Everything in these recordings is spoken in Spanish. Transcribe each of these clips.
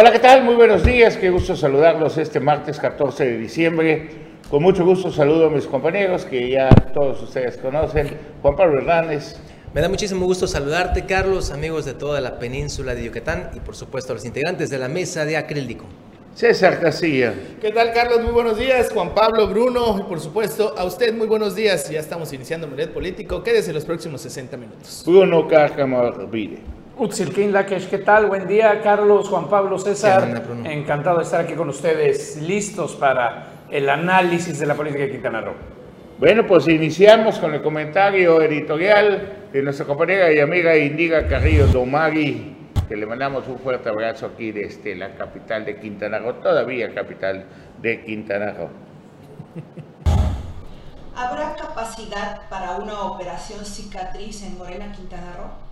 Hola, ¿qué tal? Muy buenos días, qué gusto saludarlos este martes 14 de diciembre. Con mucho gusto saludo a mis compañeros que ya todos ustedes conocen. Juan Pablo Hernández. Me da muchísimo gusto saludarte, Carlos, amigos de toda la península de Yucatán y por supuesto a los integrantes de la mesa de acrílico. César Casilla. ¿Qué tal, Carlos? Muy buenos días. Juan Pablo, Bruno y por supuesto a usted muy buenos días. Ya estamos iniciando Melet Político. Quédese los próximos 60 minutos. Bruno Cárcamo Vide. Utzilkin Lakesh, ¿qué tal? Buen día, Carlos, Juan Pablo, César. Encantado de estar aquí con ustedes, listos para el análisis de la política de Quintana Roo. Bueno, pues iniciamos con el comentario editorial de nuestra compañera y amiga Indiga Carrillo Domagui, que le mandamos un fuerte abrazo aquí desde la capital de Quintana Roo, todavía capital de Quintana Roo. ¿Habrá capacidad para una operación cicatriz en Morena, Quintana Roo?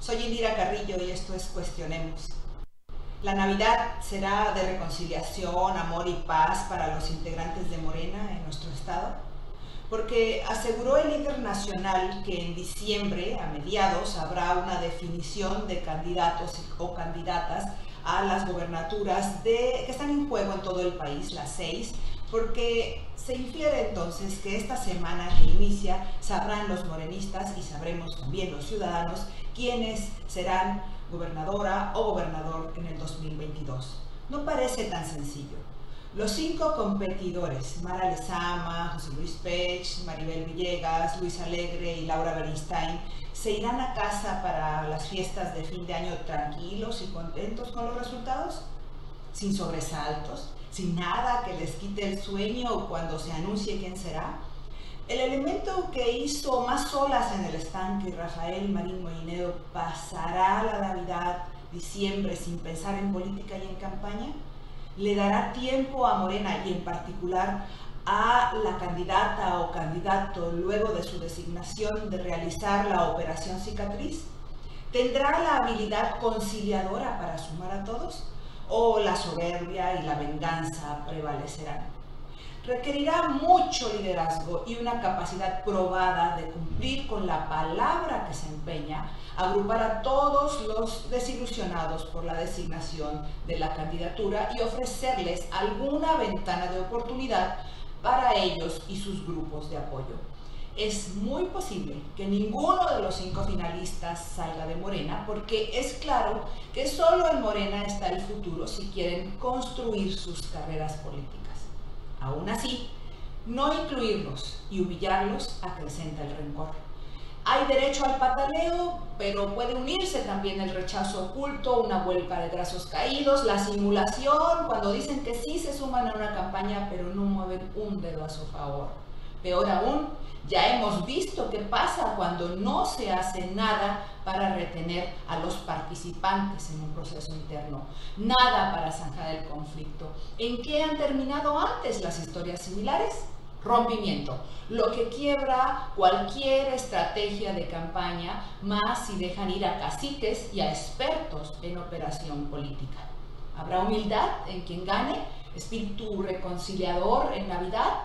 Soy Indira Carrillo y esto es Cuestionemos. La Navidad será de reconciliación, amor y paz para los integrantes de Morena en nuestro estado, porque aseguró el líder nacional que en diciembre, a mediados, habrá una definición de candidatos o candidatas a las gobernaturas que están en juego en todo el país, las seis, porque se infiere entonces que esta semana que inicia sabrán los morenistas y sabremos también los ciudadanos quiénes serán gobernadora o gobernador en el 2022. No parece tan sencillo. Los cinco competidores, Mara Lezama, José Luis Pech, Maribel Villegas, Luis Alegre y Laura Bernstein, se irán a casa para las fiestas de fin de año tranquilos y contentos con los resultados, sin sobresaltos, sin nada que les quite el sueño cuando se anuncie quién será. El elemento que hizo más olas en el estanque, Rafael Marín Molinero, pasará la Navidad, diciembre, sin pensar en política y en campaña. Le dará tiempo a Morena y en particular a la candidata o candidato luego de su designación de realizar la operación cicatriz. ¿Tendrá la habilidad conciliadora para sumar a todos? ¿O la soberbia y la venganza prevalecerán? Requerirá mucho liderazgo y una capacidad probada de cumplir con la palabra que se empeña, agrupar a todos los desilusionados por la designación de la candidatura y ofrecerles alguna ventana de oportunidad para ellos y sus grupos de apoyo. Es muy posible que ninguno de los cinco finalistas salga de Morena porque es claro que solo en Morena está el futuro si quieren construir sus carreras políticas. Aún así, no incluirlos y humillarlos acrecenta el rencor. Hay derecho al pataleo, pero puede unirse también el rechazo oculto, una vuelta de brazos caídos, la simulación, cuando dicen que sí se suman a una campaña, pero no mueven un dedo a su favor. Peor aún, ya hemos visto qué pasa cuando no se hace nada para retener a los participantes en un proceso interno, nada para zanjar el conflicto. ¿En qué han terminado antes las historias similares? Rompimiento, lo que quiebra cualquier estrategia de campaña, más si dejan ir a caciques y a expertos en operación política. Habrá humildad en quien gane, espíritu reconciliador en Navidad,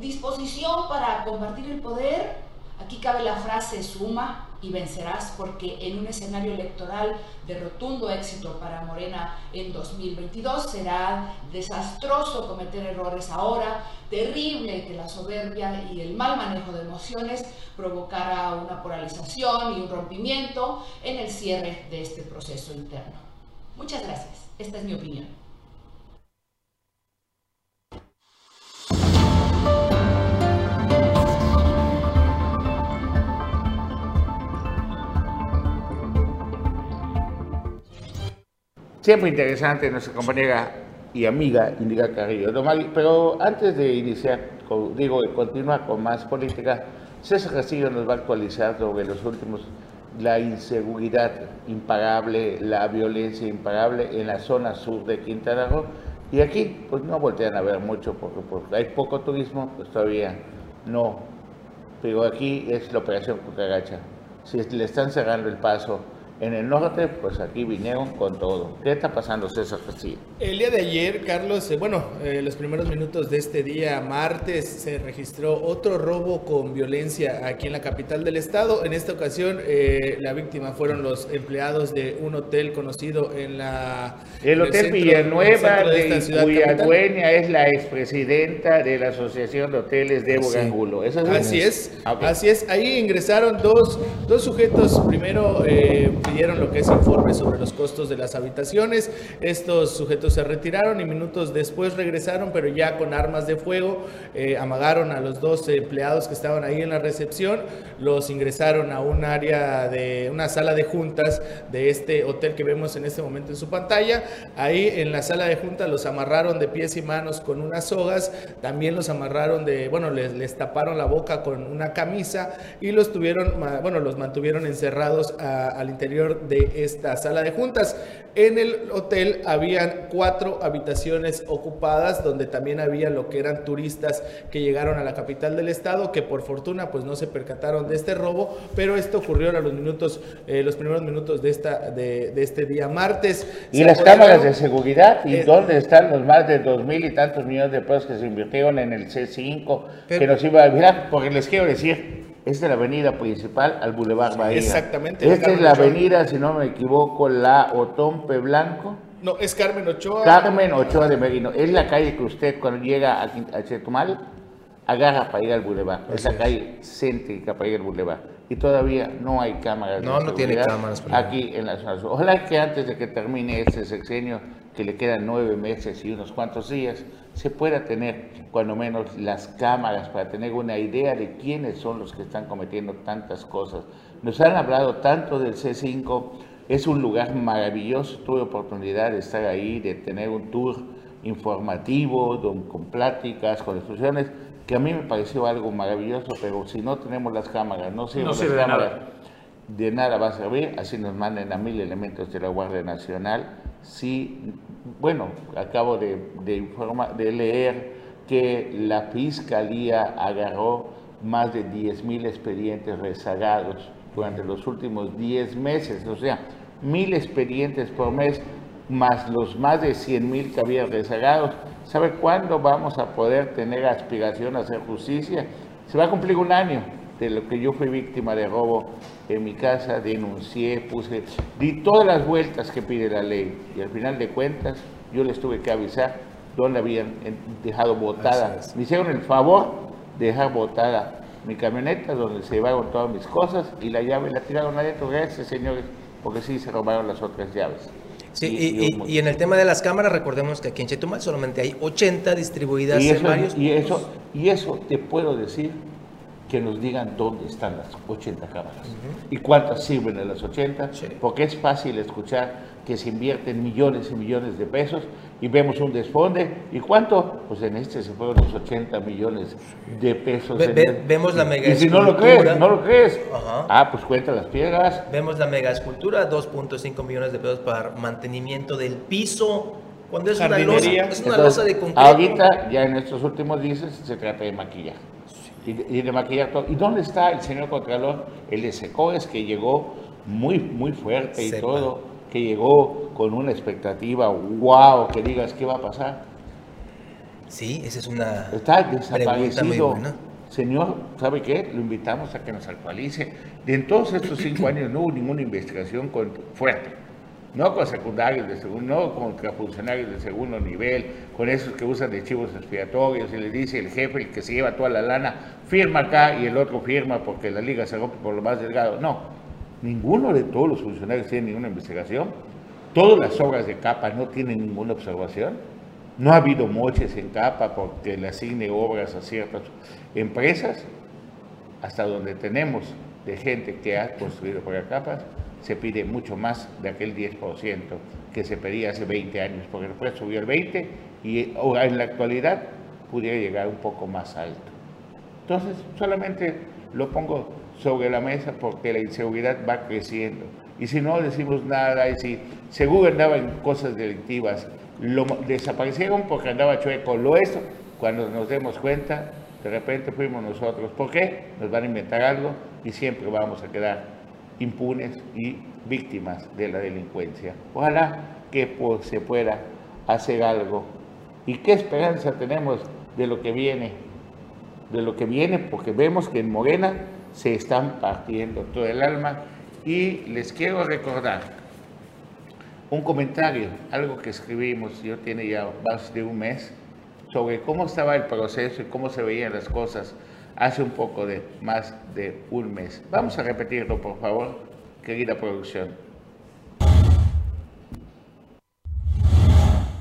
disposición para compartir el poder. Aquí cabe la frase suma y vencerás porque en un escenario electoral de rotundo éxito para Morena en 2022 será desastroso cometer errores ahora, terrible que la soberbia y el mal manejo de emociones provocara una polarización y un rompimiento en el cierre de este proceso interno. Muchas gracias. Esta es mi opinión. Siempre interesante nuestra compañera y amiga Indiga Carrillo. pero antes de iniciar, digo, continuar con más política, César Castillo nos va a actualizar sobre los últimos, la inseguridad imparable, la violencia imparable en la zona sur de Quintana Roo. Y aquí, pues no voltean a ver mucho porque, porque hay poco turismo, pues todavía no. Pero aquí es la operación Cucaracha. Si le están cerrando el paso En el norte, pues aquí vinieron con todo. ¿Qué está pasando, César Castillo? El día de ayer, Carlos, eh, bueno, eh, los primeros minutos de este día, martes, se registró otro robo con violencia aquí en la capital del estado. En esta ocasión, eh, la víctima fueron los empleados de un hotel conocido en la... El Hotel centro- Villanueva, centro de de esta ciudad cuya capital. dueña es la expresidenta de la Asociación de Hoteles de Sí. Angulo. ¿Eso Así es, Ah, ok. así es. Ahí ingresaron dos, dos sujetos. Primero eh, pidieron lo que es informe sobre los costos de las habitaciones. Estos sujetos se retiraron y minutos después regresaron, pero ya con armas de fuego. Eh, amagaron a los dos empleados que estaban ahí en la recepción. Los ingresaron a un área de una sala de juntas de este hotel que vemos en este momento en su pantalla. Ahí en la sala de juntas los amarraron de pies y manos con unas sogas. También los amarraron de, bueno, les, les taparon la boca con una camisa y los tuvieron, bueno, los mantuvieron encerrados a- al interior de esta sala de juntas. En el hotel habían cuatro habitaciones ocupadas donde también había lo que eran turistas que llegaron a la capital del estado que por fortuna pues no se percataron de este robo, pero esto ocurrió a los minutos, eh, los primeros minutos de esta de, de este día martes. ¿Y Se las apoderaron- cámaras de seguridad? ¿Y Eh, dónde están los más de dos mil y tantos millones de pesos que se invirtieron en el C5? Pero- que nos iba a mirar, porque les quiero decir, esta es la avenida principal al Boulevard Bahía. exactamente, Esta es la Ochoa. avenida, si no me equivoco, la Otompe Blanco. No, es Carmen Ochoa. Carmen Ochoa de Merino. Es la calle que usted cuando llega a, a Chetumal agarra para ir al Boulevard. Es la calle céntrica para ir al Boulevard. Y todavía no hay cámaras No, de no tiene cámaras, aquí en la zona sur. Ojalá que antes de que termine este sexenio, que le quedan nueve meses y unos cuantos días, se pueda tener cuando menos las cámaras para tener una idea de quiénes son los que están cometiendo tantas cosas. Nos han hablado tanto del C5, es un lugar maravilloso, tuve oportunidad de estar ahí, de tener un tour informativo, con pláticas, con instrucciones, que a mí me pareció algo maravilloso, pero si no tenemos las cámaras, no sirven No las sirve de cámaras, nada. de nada va a servir, así nos manden a mil elementos de la Guardia Nacional. Sí, bueno, acabo de, de, informa- de leer que la Fiscalía agarró más de 10 mil expedientes rezagados durante los últimos 10 meses, o sea, mil expedientes por mes, más los más de 100 mil que había rezagados. ¿Sabe cuándo vamos a poder tener aspiración a hacer justicia? Se va a cumplir un año de lo que yo fui víctima de robo en mi casa, denuncié, puse, di todas las vueltas que pide la ley y al final de cuentas yo les tuve que avisar dónde habían eh, dejado botada. Me hicieron el favor de dejar botada mi camioneta donde se llevaron todas mis cosas y la llave la tiraron adentro. Gracias señores, porque sí se robaron las otras llaves. Sí, Y- y, y en el tema de las cámaras, recordemos que aquí en Chetumal solamente hay 80 distribuidas Y en eso, varios y, eso, y eso te puedo decir que nos digan dónde están las 80 cámaras y cuántas sirven de las 80, Sí. porque es fácil escuchar que se invierten millones y millones de pesos y vemos un desfonde. ¿Y cuánto? Pues en este se fueron los 80 millones de pesos. Ve- ve- el- vemos la mega Y si no lo escultura. crees, no lo crees. Ajá. Ah, pues cuenta las piedras. Vemos la mega escultura, 2.5 millones de pesos para mantenimiento del piso. Cuando es una losa, es una Entonces, losa de concreto. Ahorita, ya en estos últimos días, se trata de maquillar. Y de, y de maquillar todo. ¿Y dónde está el señor Contralor? El de Secores, que llegó muy, muy fuerte y Sepa. todo, que llegó con una expectativa, wow, que digas qué va a pasar. Sí, esa es una Está desaparecido. buena. Señor, ¿sabe qué? Lo invitamos a que nos actualice. De en todos estos cinco años no hubo ninguna investigación con, fuerte. No con secundarios de segundo, no contra funcionarios de segundo nivel, con esos que usan de chivos expiatorios y les dice el jefe, el que se lleva toda la lana, firma acá y el otro firma porque la liga se rompe por lo más delgado. No, ninguno de todos los funcionarios tiene ninguna investigación. Todas las obras de capa no tienen ninguna observación. No ha habido moches en capa porque le asigne obras a ciertas empresas. Hasta donde tenemos de gente que ha construido por capas, se pide mucho más de aquel 10% que se pedía hace 20 años, porque después subió el 20 y ahora en la actualidad pudiera llegar un poco más alto. Entonces, solamente lo pongo sobre la mesa porque la inseguridad va creciendo. Y si no decimos nada, y si seguro andaba en cosas delictivas, lo desaparecieron porque andaba chueco, lo esto, cuando nos demos cuenta, de repente fuimos nosotros. ¿Por qué? Nos van a inventar algo y siempre vamos a quedar impunes y víctimas de la delincuencia. Ojalá que pues, se pueda hacer algo. ¿Y qué esperanza tenemos de lo que viene? De lo que viene, porque vemos que en Morena se están partiendo todo el alma. Y les quiero recordar un comentario, algo que escribimos, yo tiene ya más de un mes, sobre cómo estaba el proceso y cómo se veían las cosas hace un poco de más de un mes. Vamos a repetirlo, por favor, querida producción.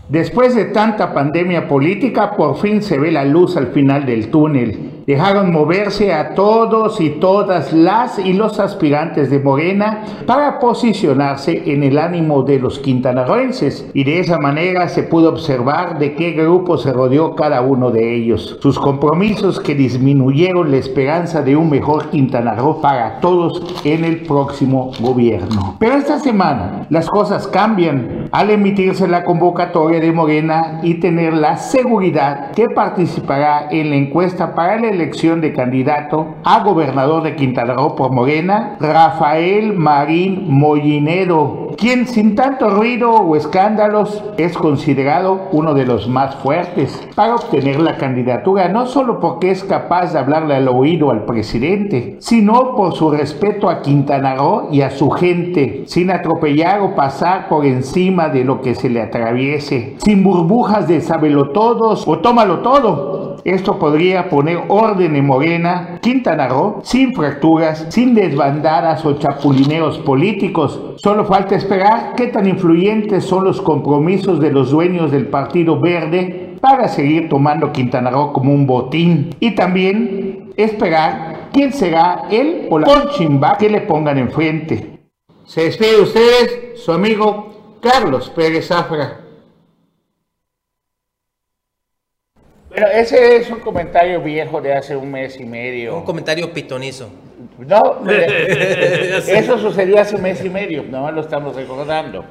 Después de tanta pandemia política, por fin se ve la luz al final del túnel dejaron moverse a todos y todas las y los aspirantes de Morena para posicionarse en el ánimo de los quintanarroenses y de esa manera se pudo observar de qué grupo se rodeó cada uno de ellos. Sus compromisos que disminuyeron la esperanza de un mejor Quintana Roo para todos en el próximo gobierno. Pero esta semana las cosas cambian al emitirse la convocatoria de Morena y tener la seguridad que participará en la encuesta para el elección de candidato a gobernador de Quintana Roo por Morena, Rafael Marín Mollinero, quien sin tanto ruido o escándalos es considerado uno de los más fuertes para obtener la candidatura, no solo porque es capaz de hablarle al oído al presidente, sino por su respeto a Quintana Roo y a su gente, sin atropellar o pasar por encima de lo que se le atraviese, sin burbujas de sábelo todos o tómalo todo. Esto podría poner orden en Morena, Quintana Roo, sin fracturas, sin desbandadas o chapulineos políticos. Solo falta esperar qué tan influyentes son los compromisos de los dueños del Partido Verde para seguir tomando Quintana Roo como un botín. Y también esperar quién será él o la ponchimba que le pongan enfrente. Se despide de ustedes su amigo Carlos Pérez Zafra. Bueno, ese es un comentario viejo de hace un mes y medio. Un comentario pitonizo. No, eso sucedió hace un mes y medio, no lo estamos recordando.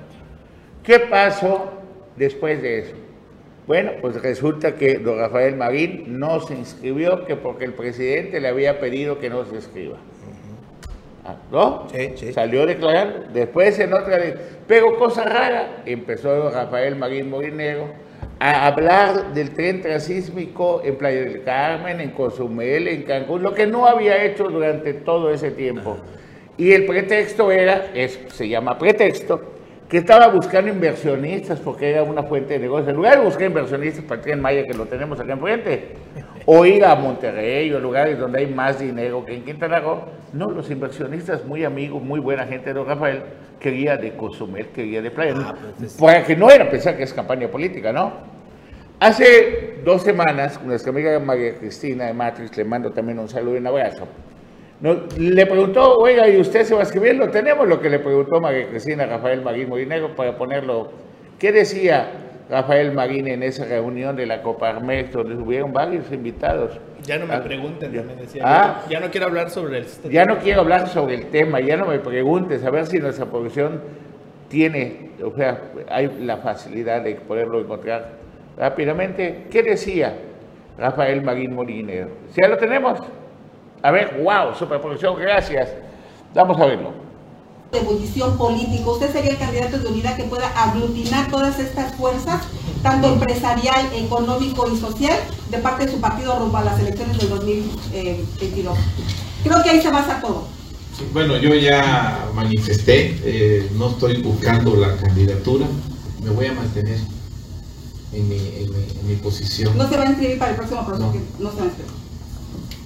¿Qué pasó después de eso? Bueno, pues resulta que don Rafael Marín no se inscribió, que porque el presidente le había pedido que no se inscriba. Ah, ¿No? Sí, sí. Salió a declarar, después en otra, pero cosa rara, empezó don Rafael Marín Morinero a hablar del tren transísmico en Playa del Carmen, en Cozumel, en Cancún, lo que no había hecho durante todo ese tiempo. Y el pretexto era, es, se llama pretexto, que estaba buscando inversionistas porque era una fuente de negocio. En lugar de buscar inversionistas para el tren Maya, que lo tenemos acá enfrente, o ir a Monterrey o lugares donde hay más dinero que en Quintana Roo, no, los inversionistas, muy amigos, muy buena gente de don Rafael, quería de Cozumel, quería de Playa. Ah, pues, Para que no era pensar que es campaña política, ¿no? Hace dos semanas, nuestra amiga María Cristina de Matrix, le mando también un saludo y un abrazo. No, le preguntó, oiga, ¿y usted se va a escribir? Lo tenemos lo que le preguntó María Cristina a Rafael Marín Morinero para ponerlo. ¿Qué decía Rafael Marín en esa reunión de la Coparmex donde hubieron varios invitados? Ya no me Ah, pregunten, ya. me decía. Ah. Ya no quiero hablar sobre el Ya no quiero hablar sobre el tema, ya no me preguntes, a ver si nuestra producción tiene, o sea, hay la facilidad de poderlo encontrar rápidamente. ¿Qué decía Rafael Marín Molinero? ¿Ya lo tenemos? A ver, wow, superproducción, gracias. Vamos a verlo. De ebullición político. Usted sería el candidato de unidad que pueda aglutinar todas estas fuerzas, tanto empresarial, económico y social, de parte de su partido rumbo a las elecciones del 2022. Creo que ahí se basa todo. Sí, Bueno, yo ya manifesté, eh, no estoy buscando la candidatura, me voy a mantener en mi, en mi- en mi posición. No se va a inscribir para el próximo proceso, no se va a inscribir.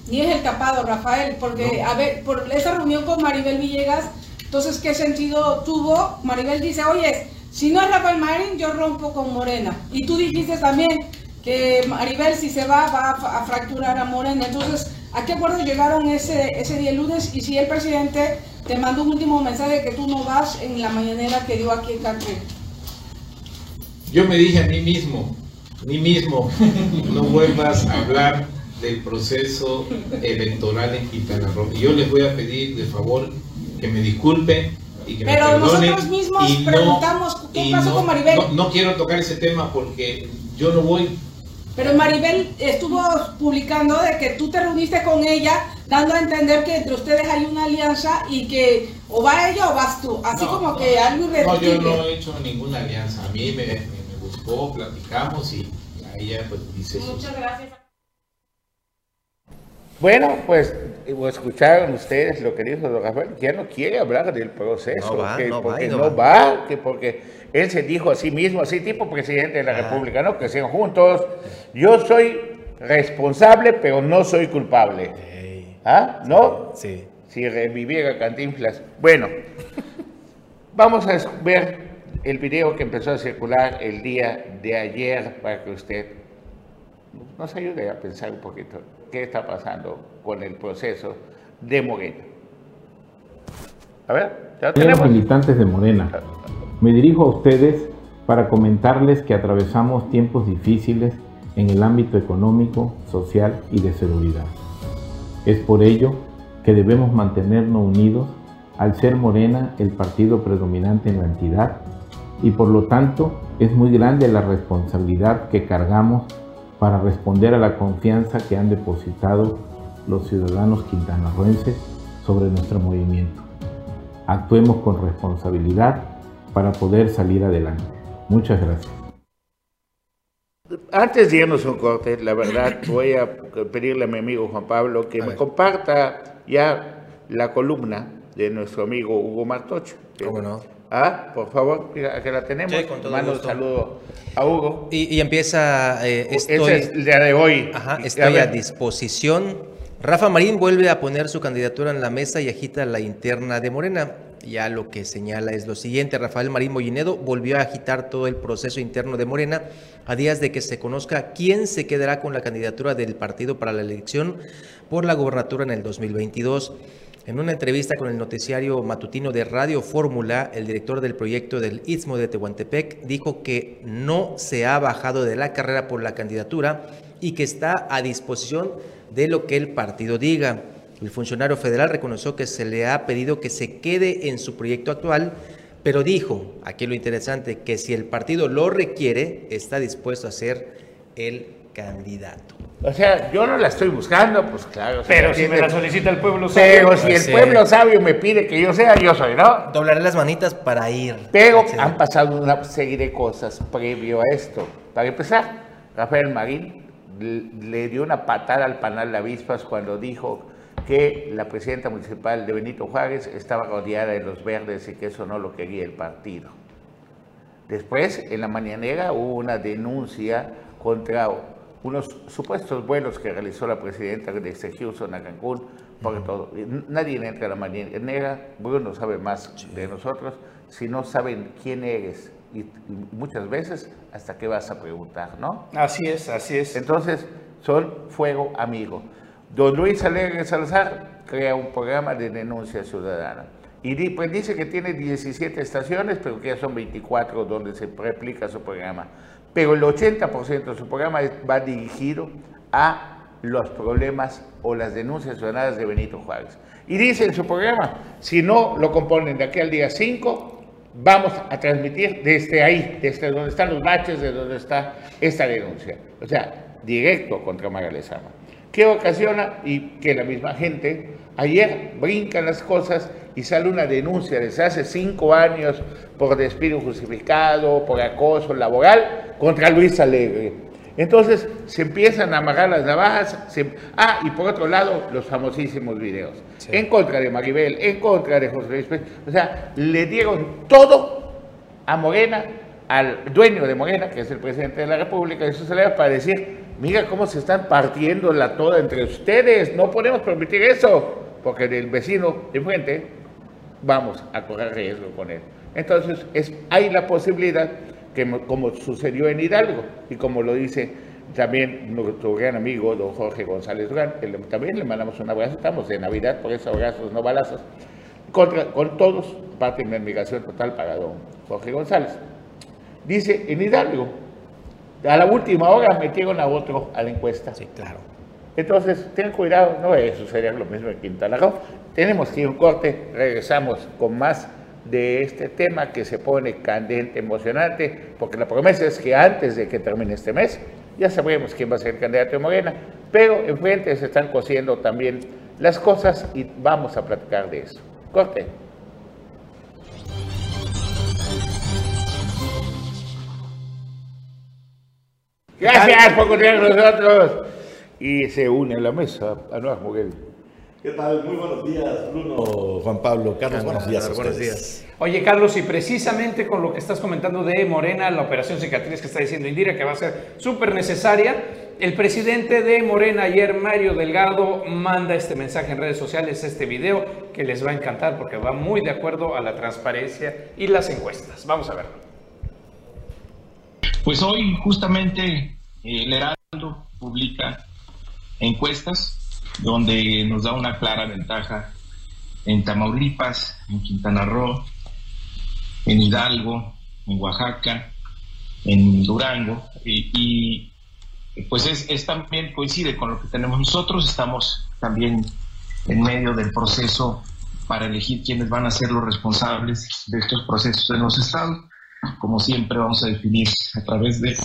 Ni es el capado, Rafael, porque, a ver, por esa reunión con Maribel Villegas, entonces, ¿qué sentido tuvo? Maribel dice, oye, si no es Rafael Marín, yo rompo con Morena. Y tú dijiste también que Maribel, si se va, va a, a fracturar a Morena. Entonces, ¿a qué acuerdo llegaron ese, ese día lunes? Y si el presidente te mandó un último mensaje que tú no vas en la mañanera que dio aquí en Cancún. Yo me dije a mí mismo, mí mismo, no vuelvas a hablar del proceso electoral en Quintana Roo. Y yo les voy a pedir de favor que me disculpen y que Pero me perdonen. nosotros mismos y no- preguntamos, ¿qué y pasó no- con Maribel? No, no quiero tocar ese tema porque yo no voy Pero Maribel estuvo publicando de que tú te reuniste con ella, dando a entender que entre ustedes hay una alianza y que O va ella o vas tú. Así No, como no, que algo No, yo no irreductible. he hecho ninguna alianza. A mí me, me, me buscó, platicamos y a ella pues dice Muchas gracias. Bueno, pues eh, escucharon ustedes lo que dijo don Rafael, ya no quiere hablar del proceso, No va, que no va porque y no no va, que porque él se dijo a sí mismo, así tipo presidente de la Ah. República, ¿no? Que sean juntos. Yo soy responsable, pero no soy culpable. ¿Ah? ¿No? Sí. Si reviviera Cantinflas. Bueno, vamos a ver el video que empezó a circular el día de ayer para que usted nos ayude a pensar un poquito qué está pasando con el proceso de Morena. A ver, ya tenemos. militantes de Morena, me dirijo a ustedes para comentarles que atravesamos tiempos difíciles en el ámbito económico, social y de seguridad. Es por ello que debemos mantenernos unidos al ser Morena el partido predominante en la entidad y por lo tanto es muy grande la responsabilidad que cargamos para responder a la confianza que han depositado los ciudadanos quintanarroenses sobre nuestro movimiento. Actuemos con responsabilidad para poder salir adelante. Muchas gracias. Antes de irnos a un corte, la verdad voy a pedirle a mi amigo Juan Pablo que me comparta ya la columna de nuestro amigo Hugo Martocho. ¿Cómo no? Ah, por favor, que la tenemos. Sí, con todo Mando un saludo a Hugo. Y, y empieza, eh, Ese estoy, es el día de hoy. ajá, estoy a a disposición. Rafa Marín vuelve a poner su candidatura en la mesa y agita la interna de Morena. Ya lo que señala es lo siguiente, Rafael Marín Mollinedo volvió a agitar todo el proceso interno de Morena a días de que se conozca quién se quedará con la candidatura del partido para la elección por la gobernatura en el 2022. En una entrevista con el noticiario matutino de Radio Fórmula, el director del proyecto del Istmo de Tehuantepec dijo que no se ha bajado de la carrera por la candidatura y que está a disposición de lo que el partido diga. El funcionario federal reconoció que se le ha pedido que se quede en su proyecto actual, pero dijo, aquí lo interesante, que si el partido lo requiere, está dispuesto a ser el candidato. O sea, yo no la estoy buscando, pues claro. Pero si me la solicita el pueblo Pero sabio, si Pues el sí. pueblo sabio me pide que yo sea, yo soy, ¿no? Doblaré las manitas para ir. Pero etcétera. han pasado una serie de cosas previo a esto. Para empezar, Rafael Marín le dio una patada al panal de avispas cuando dijo que la presidenta municipal de Benito Juárez estaba rodeada de los verdes y que eso no lo quería el partido. Después, en la mañanera, hubo una denuncia contra unos supuestos vuelos que realizó la presidenta desde Houston a Cancún, porque todo. Nadie entra a la mañanera, Bruno sabe más de nosotros, si no saben quién eres y, y muchas veces hasta qué vas a preguntar, ¿no? Así es, así es. Entonces, son fuego amigo. Don Luis Alegre Salazar crea un programa de denuncia ciudadana. Y pues dice que tiene 17 estaciones, pero que ya son 24 donde se replica su programa. Pero el 80% de su programa va dirigido a los problemas o las denuncias ciudadanas de Benito Juárez. Y dice en su programa, si no lo componen de aquí al día 5, vamos a transmitir desde ahí, desde donde están los baches, de donde está esta denuncia. O sea, directo contra Mara Lezama. ¿Qué ocasiona? Y que la misma gente, ayer brincan las cosas y sale una denuncia desde hace cinco años por despido injustificado, por acoso laboral contra Luis Alegre. Entonces se empiezan a amarrar las navajas. se- ah, y por otro lado, los famosísimos videos. En contra de Maribel, en contra de José Luis Pérez. O sea, le dieron todo a Morena, al dueño de Morena, que es el presidente de la República, y sus para decir, mira cómo se están partiendo la toda entre ustedes, no podemos permitir eso, porque del vecino de enfrente vamos a correr riesgo con él. Entonces, es, hay la posibilidad que, mo- como sucedió en Hidalgo, y como lo dice también nuestro gran amigo don Jorge González Durán, también le mandamos un abrazo, estamos de Navidad, por eso abrazos, no balazos, contra, con todos, parte de una admiración total para don Jorge González. Dice, en Hidalgo, a la última hora metieron a otro a la encuesta. Sí, claro. Entonces, ten cuidado, no vaya a suceder lo mismo en Quintana Roo. Tenemos que ir a un corte, regresamos con más de este tema que se pone candente, emocionante, porque la promesa es que antes de que termine este mes, ya sabremos quién va a ser el candidato de Morena, pero enfrente se están cosiendo también las cosas y vamos a platicar de eso. Corte. Gracias por continuar con nosotros. Y se une a la mesa Anuar Muguel. ¿Qué tal? Muy buenos días, Bruno, Juan Pablo, Carlos, buenos días. a Buenos días. Oye, Carlos, y precisamente con lo que estás comentando de Morena, la operación cicatriz que está diciendo Indira, que va a ser súper necesaria, el presidente de Morena ayer, Mario Delgado, manda este mensaje en redes sociales, este video, que les va a encantar porque va muy de acuerdo a la transparencia y las encuestas. Vamos a verlo. Pues hoy justamente eh, el Heraldo publica encuestas donde nos da una clara ventaja en Tamaulipas, en Quintana Roo, en Hidalgo, en Oaxaca, en Durango y, pues es, es también coincide con lo que tenemos nosotros, estamos también en medio del proceso para elegir quiénes van a ser los responsables de estos procesos en los estados. Como siempre vamos a definir a través de,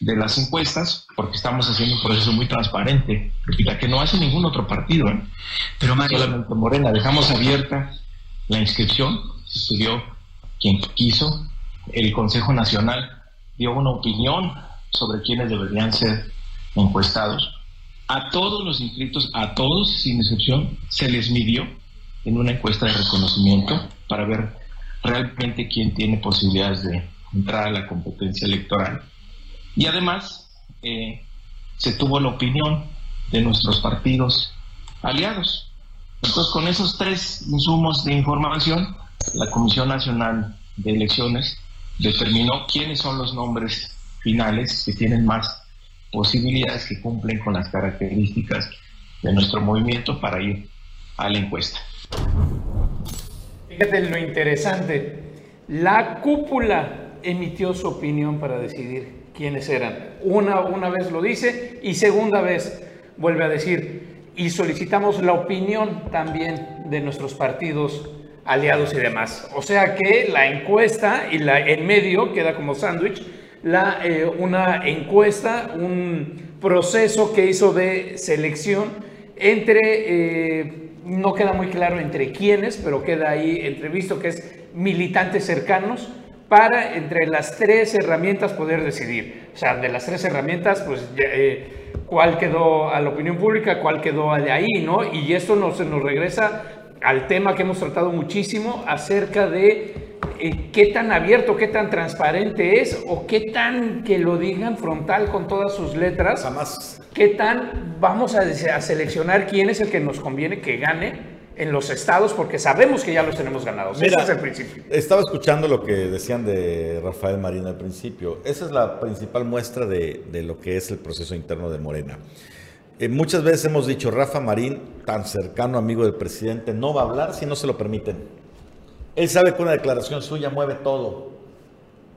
de las encuestas, porque estamos haciendo un proceso muy transparente, repita, que no hace ningún otro partido, ¿eh? Pero Mario, solamente Morena. Dejamos abierta la inscripción, se estudió quien quiso, el Consejo Nacional dio una opinión sobre quiénes deberían ser encuestados. A todos los inscritos, a todos sin excepción, se les midió en una encuesta de reconocimiento para ver realmente quién tiene posibilidades de entrar a la competencia electoral. Y además eh, se tuvo la opinión de nuestros partidos aliados. Entonces, con esos tres insumos de información, la Comisión Nacional de Elecciones determinó quiénes son los nombres finales que tienen más posibilidades que cumplen con las características de nuestro movimiento para ir a la encuesta. Fíjate lo interesante. La cúpula emitió su opinión para decidir quiénes eran. Una, una vez lo dice y segunda vez vuelve a decir. Y solicitamos la opinión también de nuestros partidos aliados y demás. O sea que la encuesta y la en medio queda como sándwich. La, eh, una encuesta, un proceso que hizo de selección entre eh, no queda muy claro entre quiénes, pero queda ahí entrevisto que es militantes cercanos para entre las tres herramientas poder decidir. O sea, de las tres herramientas, pues eh, cuál quedó a la opinión pública, cuál quedó de ahí, ¿no? Y esto nos, nos regresa al tema que hemos tratado muchísimo acerca de eh, qué tan abierto, qué tan transparente es o qué tan que lo digan frontal con todas sus letras. Jamás. ¿Qué tan vamos a, a, seleccionar quién es el que nos conviene que gane en los estados? Porque sabemos que ya los tenemos ganados. Mira, Ese es el principio. Estaba escuchando lo que decían de Rafael Marín al principio. Esa es la principal muestra de, de lo que es el proceso interno de Morena. Eh, muchas veces hemos dicho, Rafa Marín, tan cercano amigo del presidente, no va a hablar si no se lo permiten. Él sabe que una declaración suya mueve todo.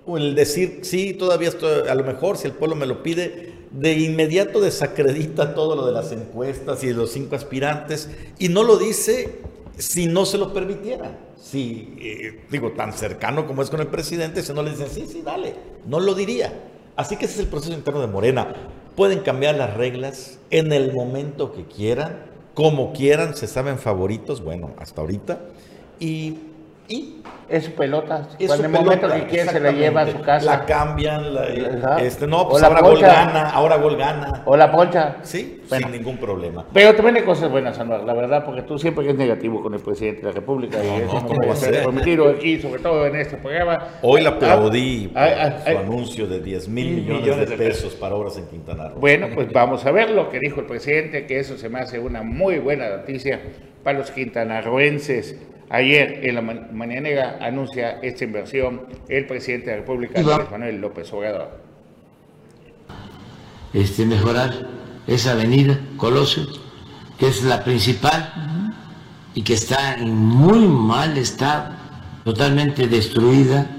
O el decir, sí, todavía estoy, a lo mejor si el pueblo me lo pide, de inmediato desacredita todo lo de las encuestas y de los cinco aspirantes y no lo dice si no se lo permitiera. Si, eh, digo, tan cercano como es con el presidente, si no le dicen, sí, sí, dale, no lo diría. Así que ese es el proceso interno de Morena. Pueden cambiar las reglas en el momento que quieran, como quieran, se saben favoritos, bueno, hasta ahorita. Y y es su pelota. Es Cuando su en el momento que quiere se la lleva a su casa. La cambian, la, este, no, pues ahora gol gana, ahora gol gana. O la poncha. Sí, Bueno. sin ningún problema. Pero también hay cosas buenas, Anuar, la verdad, porque tú siempre eres negativo con el presidente de la República. y eso no, no ¿cómo puede va a ser ser? permitido aquí, sobre todo en este programa. Hoy le aplaudí ah, ah, su ah, anuncio de 10 mil mil millones, millones de de pesos para obras en Quintana Roo. Bueno, pues vamos a ver lo que dijo el presidente, que eso se me hace una muy buena noticia para los quintanarroenses. Ayer en la ma- mañanera anuncia esta inversión el presidente de la República, Andrés Manuel López Obrador. este, mejorar esa avenida Colosio, que es la principal y que está en muy mal estado, totalmente destruida.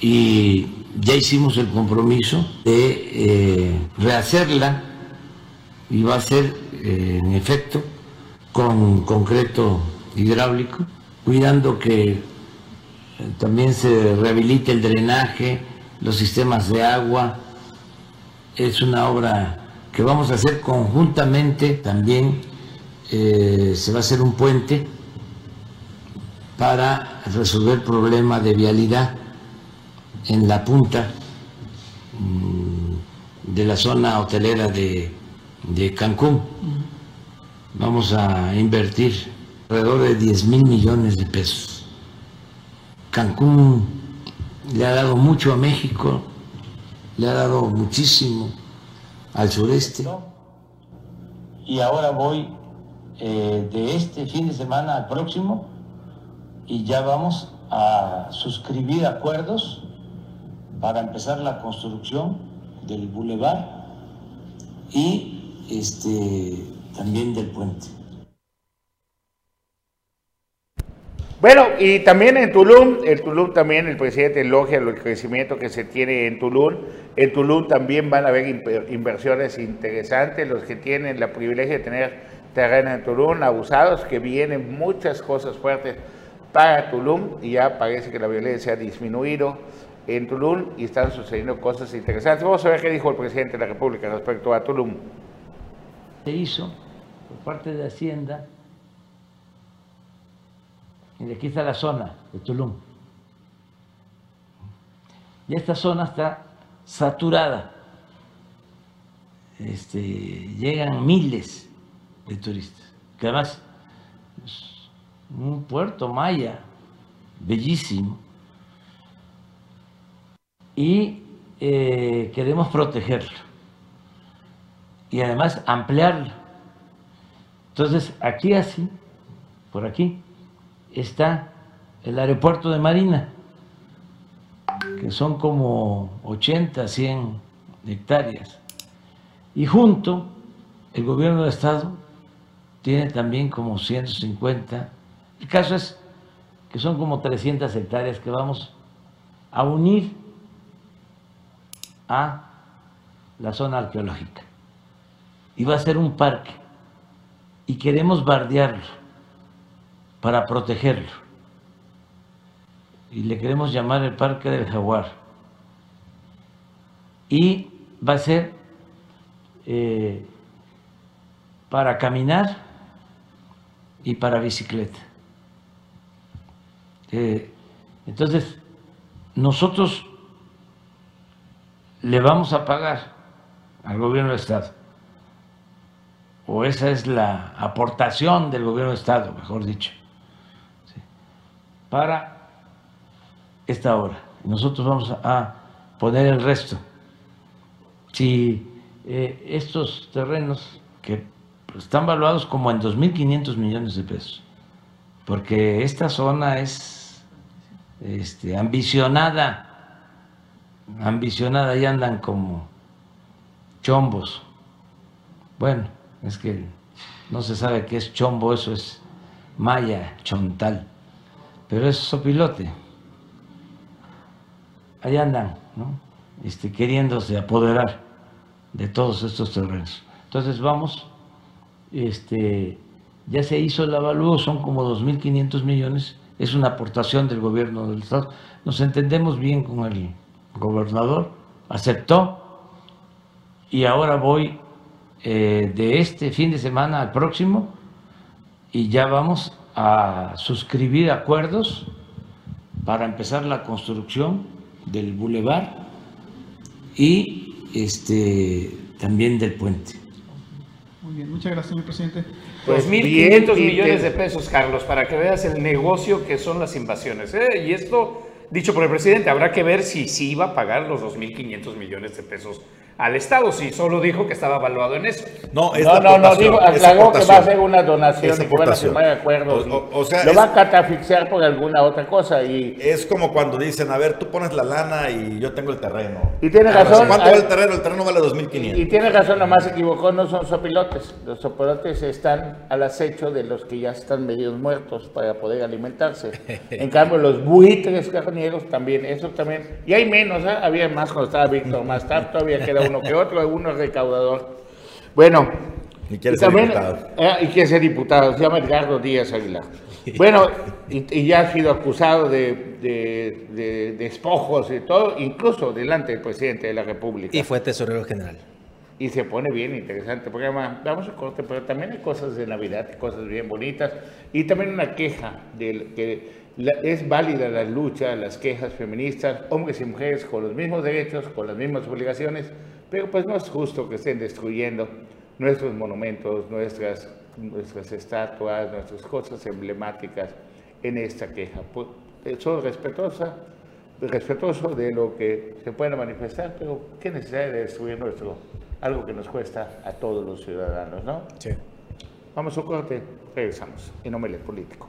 Y ya hicimos el compromiso de eh, rehacerla y va a ser eh, en efecto con concreto hidráulico, cuidando que eh, también se rehabilite el drenaje, los sistemas de agua, es una obra que vamos a hacer conjuntamente también eh, se va a hacer un puente para resolver el problema de vialidad en la punta mm, de la zona hotelera de, de Cancún. Vamos a invertir alrededor de 10 mil millones de pesos. Cancún le ha dado mucho a México, le ha dado muchísimo al sureste. Y ahora voy eh, de este fin de semana al próximo y ya vamos a suscribir acuerdos para empezar la construcción del bulevar y este, también del puente. Bueno, y también en Tulum, en Tulum también el presidente elogia el crecimiento que se tiene en Tulum. En Tulum también van a haber inversiones interesantes, los que tienen la privilegio de tener terreno en Tulum, abusados, que vienen muchas cosas fuertes para Tulum y ya parece que la violencia ha disminuido en Tulum y están sucediendo cosas interesantes. Vamos a ver qué dijo el presidente de la República respecto a Tulum. Se hizo por parte de Hacienda y aquí está la zona de Tulum. Y esta zona está saturada. Este, llegan miles de turistas, que además es un puerto maya bellísimo. Y eh, queremos protegerlo y además ampliarlo. Entonces, aquí así, por aquí, está el aeropuerto de Marina, que son como 80, 100 hectáreas. Y junto, el gobierno de Estado tiene también como 150. El caso es que son como 300 hectáreas que vamos a unir a la zona arqueológica. Y va a ser un parque. Y queremos bardearlo para protegerlo. Y le queremos llamar el Parque del Jaguar. Y va a ser eh, para caminar y para bicicleta. Eh, entonces, nosotros le vamos a pagar al gobierno del Estado, o esa es la aportación del gobierno del Estado, mejor dicho, para esta obra. Nosotros vamos a poner el resto. Si eh, estos terrenos que están valuados como en 2.500 millones de pesos, porque esta zona es este, ambicionada, ambicionada y andan como chombos. Bueno, es que no se sabe qué es chombo, eso es maya, chontal pero es sopilote. Ahí andan, ¿no? Este, queriéndose apoderar de todos estos terrenos. Entonces vamos, este, ya se hizo el avalúo, son como 2.500 millones, es una aportación del gobierno del Estado. Nos entendemos bien con el gobernador, aceptó y ahora voy eh, de este fin de semana al próximo y ya vamos a suscribir acuerdos para empezar la construcción del bulevar y este también del puente. Muy bien, muchas gracias, señor presidente. Pues 1.500 millones de pesos, Carlos, para que veas el negocio que son las invasiones. ¿eh? Y esto, dicho por el presidente, habrá que ver si sí va a pagar los 2.500 millones de pesos al Estado, si solo dijo que estaba evaluado en eso. No, es no, no, no, digo, aclaró que va a ser una donación y que van a firmar acuerdos. O, sea, lo va a catafixiar por alguna otra cosa. y Es como cuando dicen, a ver, tú pones la lana y yo tengo el terreno. Y tiene razón. ¿Cuánto vale el terreno? El terreno vale 2.500. Y, tiene razón, nomás se equivocó, no son sopilotes. Los sopilotes están al acecho de los que ya están medios muertos para poder alimentarse. en cambio, los buitres carneros también, eso también. Y hay menos, ¿eh? había más cuando estaba Víctor más tarde, todavía queda uno que otro, uno es recaudador. Bueno, y quiere ser diputado. Eh, y quiere ser diputado, se llama Edgardo Díaz Aguilar. Bueno, y, ya ha sido acusado de, de, despojos y todo, incluso delante del presidente de la República. Y fue tesorero general. Y se pone bien interesante, porque además, vamos a corte, pero también hay cosas de Navidad, cosas bien bonitas, y también una queja de que es válida la lucha, las quejas feministas, hombres y mujeres con los mismos derechos, con las mismas obligaciones, Pero pues no es justo que estén destruyendo nuestros monumentos, nuestras, nuestras estatuas, nuestras cosas emblemáticas en esta queja. Pues, soy respetuosa, respetuoso de lo que se pueda manifestar, pero qué necesidad de destruir nuestro, algo que nos cuesta a todos los ciudadanos, ¿no? Sí. Vamos a un corte, regresamos en Omelet Político.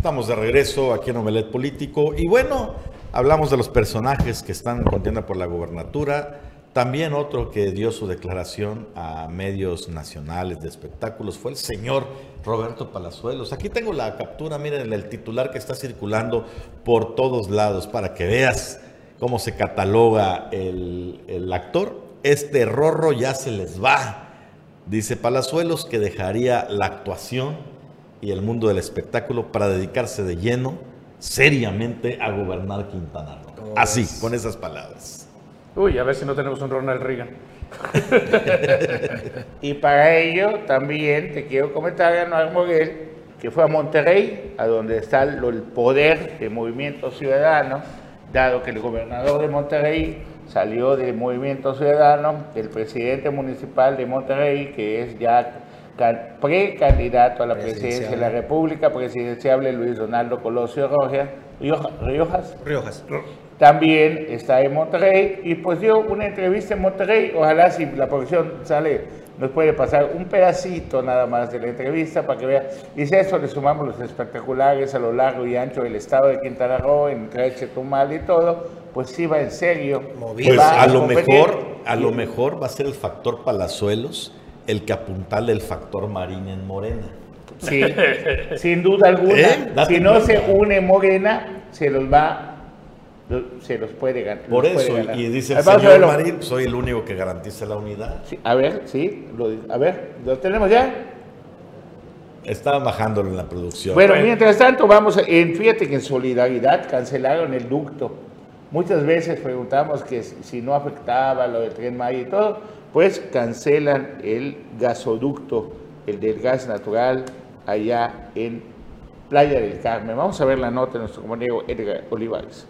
Estamos de regreso aquí en Omelet Político y bueno, hablamos de los personajes que están en contienda por la gobernatura. También otro que dio su declaración a medios nacionales de espectáculos fue el señor Roberto Palazuelos. Aquí tengo la captura, miren el titular que está circulando por todos lados para que veas cómo se cataloga el, el actor. Este rorro ya se les va. Dice Palazuelos que dejaría la actuación y el mundo del espectáculo para dedicarse de lleno, seriamente, a gobernar Quintana Roo. Así, con esas palabras. Uy, a ver si no tenemos un Ronald Reagan. y para ello también te quiero comentar a Noel Moguel que fue a Monterrey, a donde está el poder de Movimiento Ciudadano, dado que el gobernador de Monterrey salió de Movimiento Ciudadano, el presidente municipal de Monterrey, que es ya precandidato a la presidencia de la República, presidenciable Luis Donaldo Colosio Rojas, Riojas, Riojas. También está en Monterrey y pues dio una entrevista en Monterrey. Ojalá si la producción sale, nos puede pasar un pedacito nada más de la entrevista para que vea. Y si a eso le sumamos los espectaculares a lo largo y ancho del estado de Quintana Roo, en Tumal y todo, pues sí va en serio. Pues a, lo mejor, a lo mejor va a ser el factor Palazuelos el que apuntale el factor Marín en Morena. Sí, sin duda alguna. ¿Eh? Si no se une Morena, se los va se los puede ganar. Por eso, y dice el señor Marín, soy el único que garantiza la unidad. a ver, sí, a ver, ¿lo tenemos ya? Estaban bajándolo en la producción. Bueno, mientras tanto, vamos, en, fíjate que en solidaridad cancelaron el ducto. Muchas veces preguntamos que si no afectaba lo del tren Maya y todo, pues cancelan el gasoducto, el del gas natural, allá en Playa del Carmen. Vamos a ver la nota de nuestro compañero Edgar Olivares.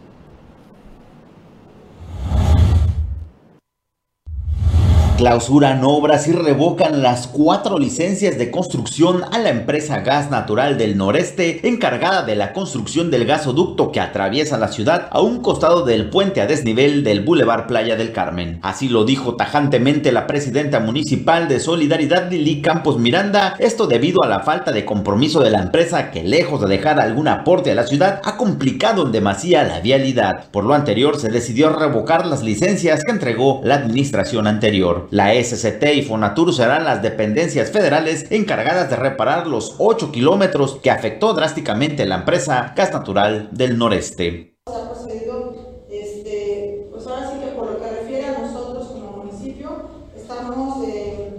Clausuran obras y revocan las cuatro licencias de construcción a la empresa Gas Natural del Noreste, encargada de la construcción del gasoducto que atraviesa la ciudad a un costado del puente a desnivel del Boulevard Playa del Carmen. Así lo dijo tajantemente la presidenta municipal de Solidaridad Lili Campos Miranda, esto debido a la falta de compromiso de la empresa que lejos de dejar algún aporte a la ciudad ha complicado en demasía la vialidad. Por lo anterior se decidió revocar las licencias que entregó la administración anterior. La SCT y Fonatur serán las dependencias federales encargadas de reparar los 8 kilómetros que afectó drásticamente la empresa Gas Natural del Noreste. Ha procedido, este, pues ahora sí que por lo que refiere a nosotros como municipio, estamos eh,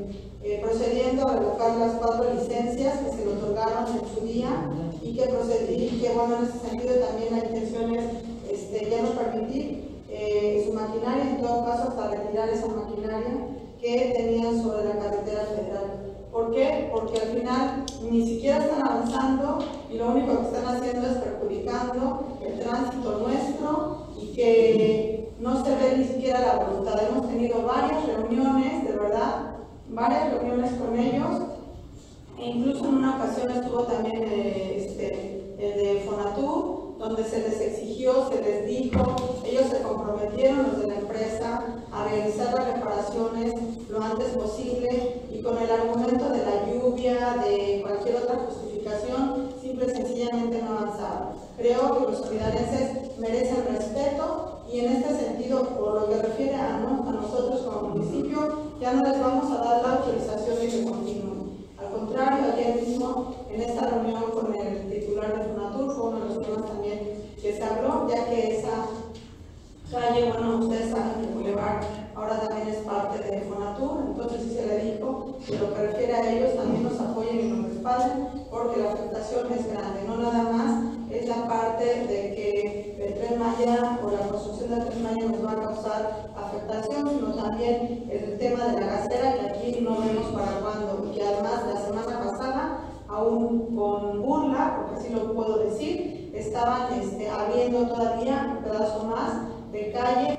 eh, procediendo a revocar las cuatro licencias que se le otorgaron en su día y que, procedí, que bueno, en ese sentido también la intención es este, ya no permitir eh, su maquinaria, en todo caso hasta retirar esa maquinaria que tenían sobre la carretera federal. ¿Por qué? Porque al final ni siquiera están avanzando y lo único que están haciendo es perjudicando el tránsito nuestro y que no se ve ni siquiera la voluntad. Hemos tenido varias reuniones, de verdad, varias reuniones con ellos e incluso en una ocasión estuvo también eh, este, el de Fonatur, donde se les exigió, se les dijo, ellos se comprometieron, los de la empresa, a realizar las reparaciones lo antes posible y con el argumento de la de cualquier otra justificación, simple y sencillamente no avanzaron. Creo que los solidarenses merecen respeto y en este sentido, por lo que refiere a, nosotros como municipio, ya no les vamos a dar la autorización de que continúen. Al contrario, ayer mismo en esta reunión con el titular de Fonatur fue uno de los temas también que se habló, ya que esa calle, bueno, ustedes saben que Boulevard ahora también es parte de Fonatur, entonces dijo que lo que refiere a ellos también nos apoyen y nos respalden porque la afectación es grande, no nada más es la parte de que el tren Maya o la construcción del tren Maya nos va a causar afectación, sino también el tema de la gasera que aquí no vemos para cuándo y además la semana pasada aún con burla, porque así lo puedo decir, estaban este, abriendo todavía un pedazo más.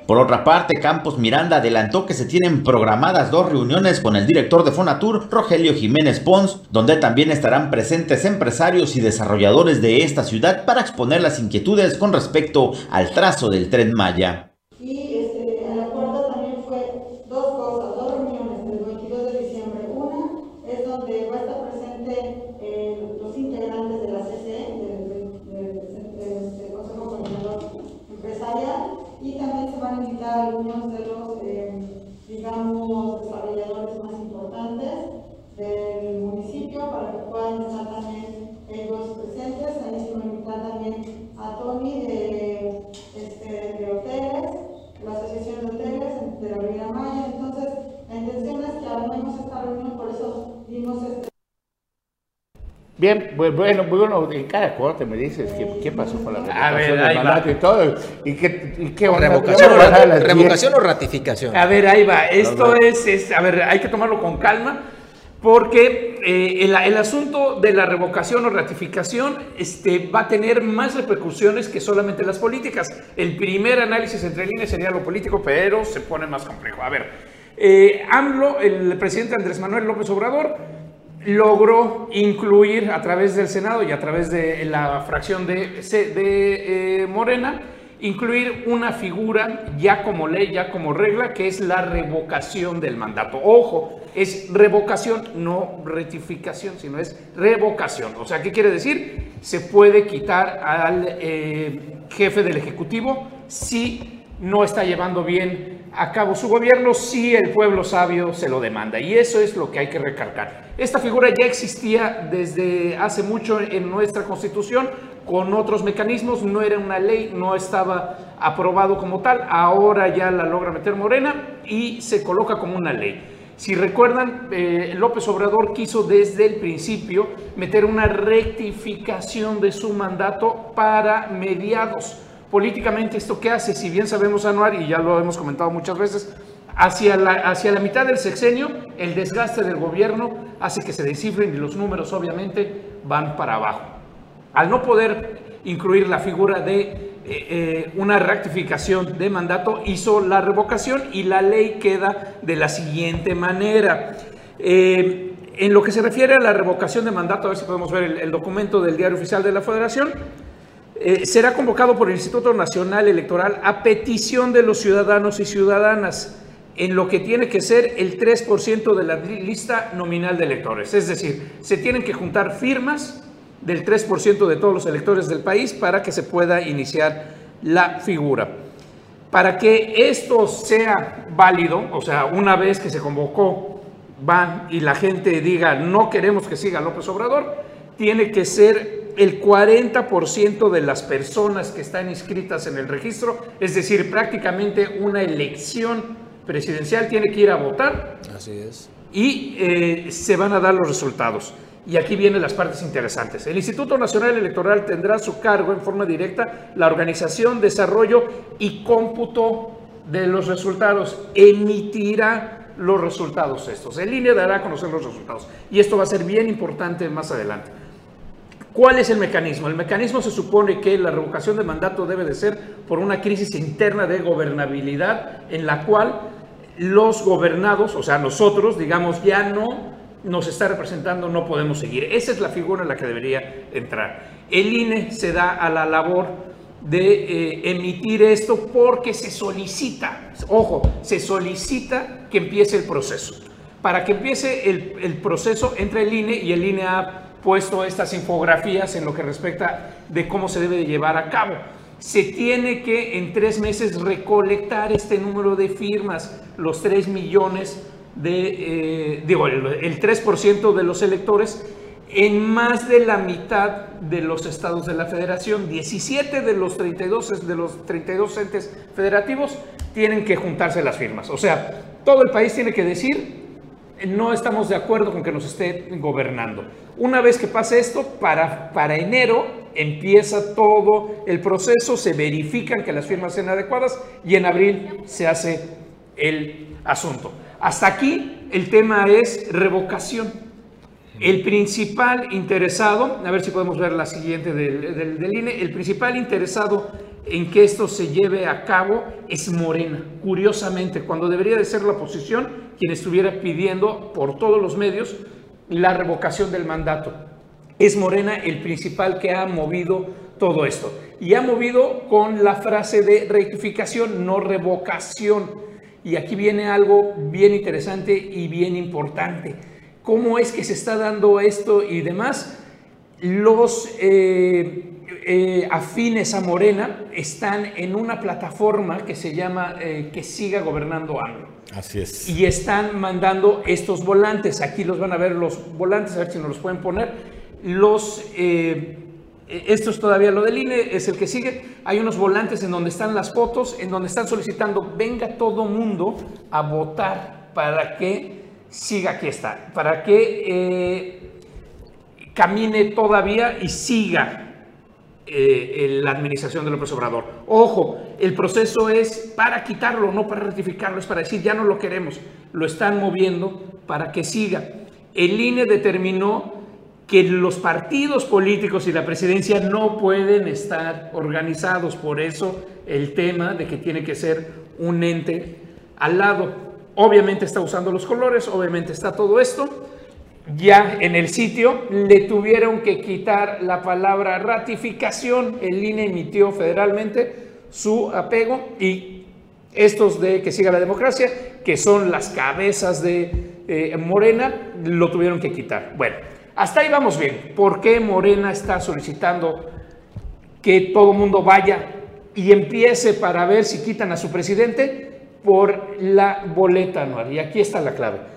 Por otra parte, Campos Miranda adelantó que se tienen programadas dos reuniones con el director de Fonatur, Rogelio Jiménez Pons, donde también estarán presentes empresarios y desarrolladores de esta ciudad para exponer las inquietudes con respecto al trazo del tren Maya. Y este, el acuerdo también fue dos cosas, dos reuniones del 22 de diciembre. Una es donde va a estar presente eh, los integrantes de la CCE, del, del- del- del- del Consejo Coordinador Empresarial, y también se van a invitar algunos de los, eh, digamos, desarrolladores más importantes del municipio para que puedan estar también ellos presentes. Ahí se va a invitar también a Tony de, este, de hoteles, la Asociación de Hoteles de la Riviera Maya. Entonces, la intención es que armemos esta reunión, por eso dimos este Bien, bu- bueno, bueno, en cada corte me dices que, qué pasó con la A ver, revocación del mandato y todo. ¿Y qué, y qué onda? Revocación, o, revocación 10. o ratificación. A ver, ahí va. Esto es, es- a ver, hay que tomarlo con calma porque eh, el, el asunto de la revocación o ratificación este, va a tener más repercusiones que solamente las políticas. El primer análisis entre líneas sería lo político, pero se pone más complejo. A ver, eh, AMLO, el presidente Andrés Manuel López Obrador, logró incluir a través del Senado y a través de la fracción de, de, eh, Morena, incluir una figura ya como ley, ya como regla, que es la revocación del mandato. Ojo, es revocación, no rectificación, sino es revocación. O sea, ¿qué quiere decir? Se puede quitar al eh, jefe del Ejecutivo si no está llevando bien a cabo su gobierno si el pueblo sabio se lo demanda. Y eso es lo que hay que recalcar. Esta figura ya existía desde hace mucho en nuestra constitución con otros mecanismos, no era una ley, no estaba aprobado como tal, ahora ya la logra meter Morena y se coloca como una ley. Si recuerdan, eh, López Obrador quiso desde el principio meter una rectificación de su mandato para mediados. Políticamente, ¿esto qué hace? Si bien sabemos, Anuar, y ya lo hemos comentado muchas veces, hacia la, hacia la mitad del sexenio, el desgaste del gobierno hace que se descifren y los números obviamente van para abajo. Al no poder incluir la figura de eh, eh, una rectificación de mandato, hizo la revocación y la ley queda de la siguiente manera. Eh, en lo que se refiere a la revocación de mandato, a ver si podemos ver el, el documento del Diario Oficial de la Federación, eh, será convocado por el Instituto Nacional Electoral a petición de los ciudadanos y ciudadanas en lo que tiene que ser el 3% de la li- lista nominal de electores. Es decir, se tienen que juntar firmas del 3% de todos los electores del país para que se pueda iniciar la figura. Para que esto sea válido, o sea, una vez que se convocó, van y la gente diga no queremos que siga López Obrador, tiene que ser el 40% de las personas que están inscritas en el registro, es decir, prácticamente una elección presidencial tiene que ir a votar Así es. y eh, se van a dar los resultados. Y aquí vienen las partes interesantes. El Instituto Nacional Electoral tendrá a su cargo en forma directa la organización, desarrollo y cómputo de los resultados. Emitirá los resultados estos. El INE dará a conocer los resultados. Y esto va a ser bien importante más adelante. ¿Cuál es el mecanismo? El mecanismo se supone que la revocación de mandato debe de ser por una crisis interna de gobernabilidad en la cual los gobernados, o sea, nosotros, digamos, ya no nos está representando, no podemos seguir. Esa es la figura en la que debería entrar. El INE se da a la labor de eh, emitir esto porque se solicita, ojo, se solicita que empiece el proceso. Para que empiece el, proceso, entra el INE y el INE ha puesto estas infografías en lo que respecta de cómo se debe de llevar a cabo. Se tiene que en tres meses recolectar este número de firmas, los 3 millones de, eh, digo, el, el 3% de los electores en más de la mitad de los estados de la federación. 17 de los 32, de los 32 entes federativos tienen que juntarse las firmas. O sea, todo el país tiene que decir, no estamos de acuerdo con que nos esté gobernando. Una vez que pase esto, para, para enero empieza todo el proceso, se verifican que las firmas sean adecuadas y en abril se hace el asunto. Hasta aquí el tema es revocación. El principal interesado, a ver si podemos ver la siguiente del, del, del INE, el principal interesado en que esto se lleve a cabo es Morena. Curiosamente, cuando debería de ser la oposición quien estuviera pidiendo por todos los medios la revocación del mandato. Es Morena el principal que ha movido todo esto. Y ha movido con la frase de rectificación, no revocación. Y aquí viene algo bien interesante y bien importante. ¿Cómo es que se está dando esto y demás? Los eh, eh, afines a Morena están en una plataforma que se llama eh, Que siga gobernando AMLO. Así es. Y están mandando estos volantes. Aquí los van a ver los volantes, a ver si nos los pueden poner. Los, eh, esto es todavía lo del INE, es el que sigue. Hay unos volantes en donde están las fotos, en donde están solicitando, venga todo mundo a votar para que siga, aquí está, para que eh, camine todavía y siga eh, la administración del López Obrador. Ojo, el proceso es para quitarlo, no para ratificarlo, es para decir ya no lo queremos. Lo están moviendo para que siga. El INE determinó que los partidos políticos y la presidencia no pueden estar organizados. Por eso el tema de que tiene que ser un ente al lado. Obviamente está usando los colores, obviamente está todo esto ya en el sitio le tuvieron que quitar la palabra ratificación. El INE emitió federalmente su apego y estos de que siga la democracia, que son las cabezas de eh, Morena, lo tuvieron que quitar. Bueno, hasta ahí vamos bien. ¿Por qué Morena está solicitando que todo el mundo vaya y empiece para ver si quitan a su presidente? Por la boleta anual. Y aquí está la clave.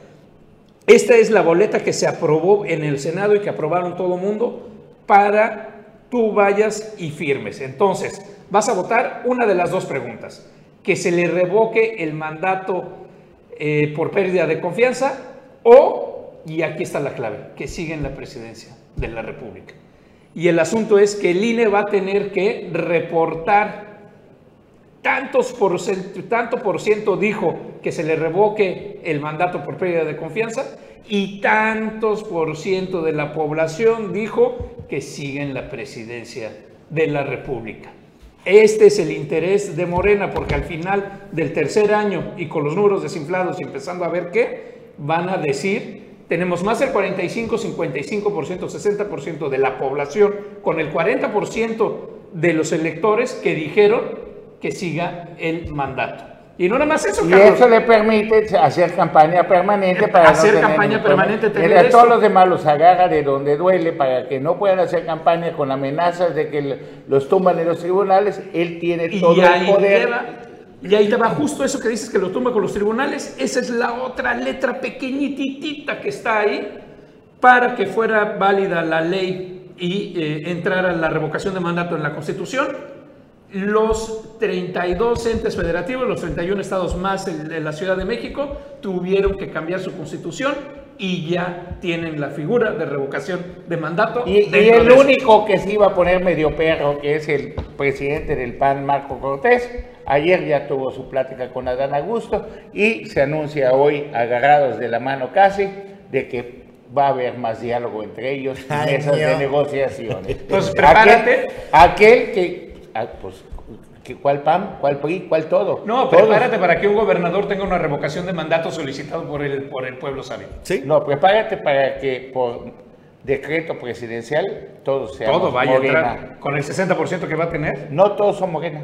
Esta es la boleta que se aprobó en el Senado y que aprobaron todo el mundo para tú vayas y firmes. Entonces, vas a votar una de las dos preguntas. Que se le revoque el mandato eh, por pérdida de confianza o, y aquí está la clave, que siga en la presidencia de la República. Y el asunto es que el INE va a tener que reportar tantos tanto por ciento dijo que se le revoque el mandato por pérdida de confianza y tantos por ciento de la población dijo que siga en la presidencia de la República. Este es el interés de Morena, porque al final del tercer año y con los números desinflados y empezando a ver qué, van a decir, tenemos más del 45, 55%, 60% de la población, con el 40% de los electores que dijeron que siga el mandato. Y no nada más eso, Y Carlos. eso le permite hacer campaña permanente para Hacer no campaña permanente, Y tener a todos los demás los agarra de donde duele para que no puedan hacer campaña con amenazas de que los tumban en los tribunales. Él tiene Y todo el poder. y ahí te va justo eso que dices que lo tumba con los tribunales. Esa es la otra letra pequeñitita que está ahí para que fuera válida la ley y eh, entrara la revocación de mandato en la Constitución. Los 32 entes federativos, los 31 estados más en, en la Ciudad de México, tuvieron que cambiar su constitución y ya tienen la figura de revocación de mandato. Y, el de único que se iba a poner medio perro, que es el presidente del PAN, Marco Cortés, ayer ya tuvo su plática con Adán Augusto y se anuncia hoy, agarrados de la mano casi, de que va a haber más diálogo entre ellos y Ay, mesas de Dios. negociaciones. Entonces, prepárate. Aquel, aquel que, pues, que- ¿cuál PAN? ¿Cuál PRI? ¿Cuál todo? No, Todos. prepárate para que un gobernador tenga una revocación de mandato solicitado por el, por el pueblo sabio. Sí. No, prepárate para que por decreto presidencial todos seamos Todo vaya a Morena. entrar con el 60% que va a tener. No todos son morena,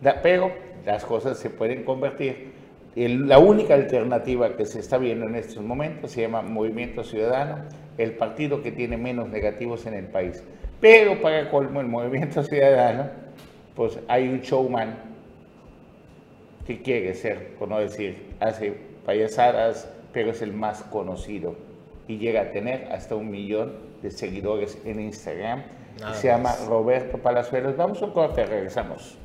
Da- pero las cosas se pueden convertir. El- la única alternativa que se está viendo en estos momentos se llama Movimiento Ciudadano, el partido que tiene menos negativos en el país. Pero para colmo, el Movimiento Ciudadano, pues hay un showman que quiere ser, por no decir, hace payasadas, pero es el más conocido y llega a tener hasta un millón de seguidores en Instagram. Nada se llama más. Roberto Palazuelos. Vamos a un corte, regresamos.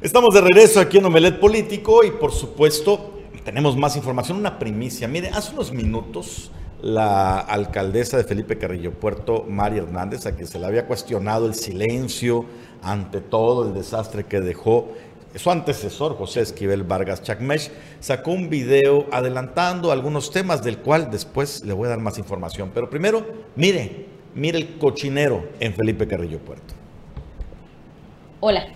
Estamos de regreso aquí en Omelet Político y por supuesto tenemos más información, una primicia. Mire, hace unos minutos la alcaldesa de Felipe Carrillo Puerto, Mari Hernández, a quien se le había cuestionado el silencio ante todo el desastre que dejó su antecesor, José Esquivel Vargas Chacmech, sacó un video adelantando algunos temas del cual después le voy a dar más información. Pero primero, mire, mire el cochinero en Felipe Carrillo Puerto. Hola.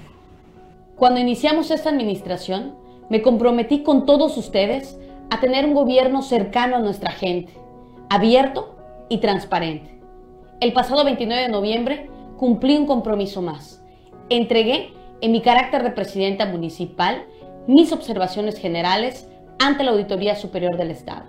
Cuando iniciamos esta administración, me comprometí con todos ustedes a tener un gobierno cercano a nuestra gente, abierto y transparente. El pasado 29 de noviembre cumplí un compromiso más. Entregué, en mi carácter de presidenta municipal, mis observaciones generales ante la Auditoría Superior del Estado.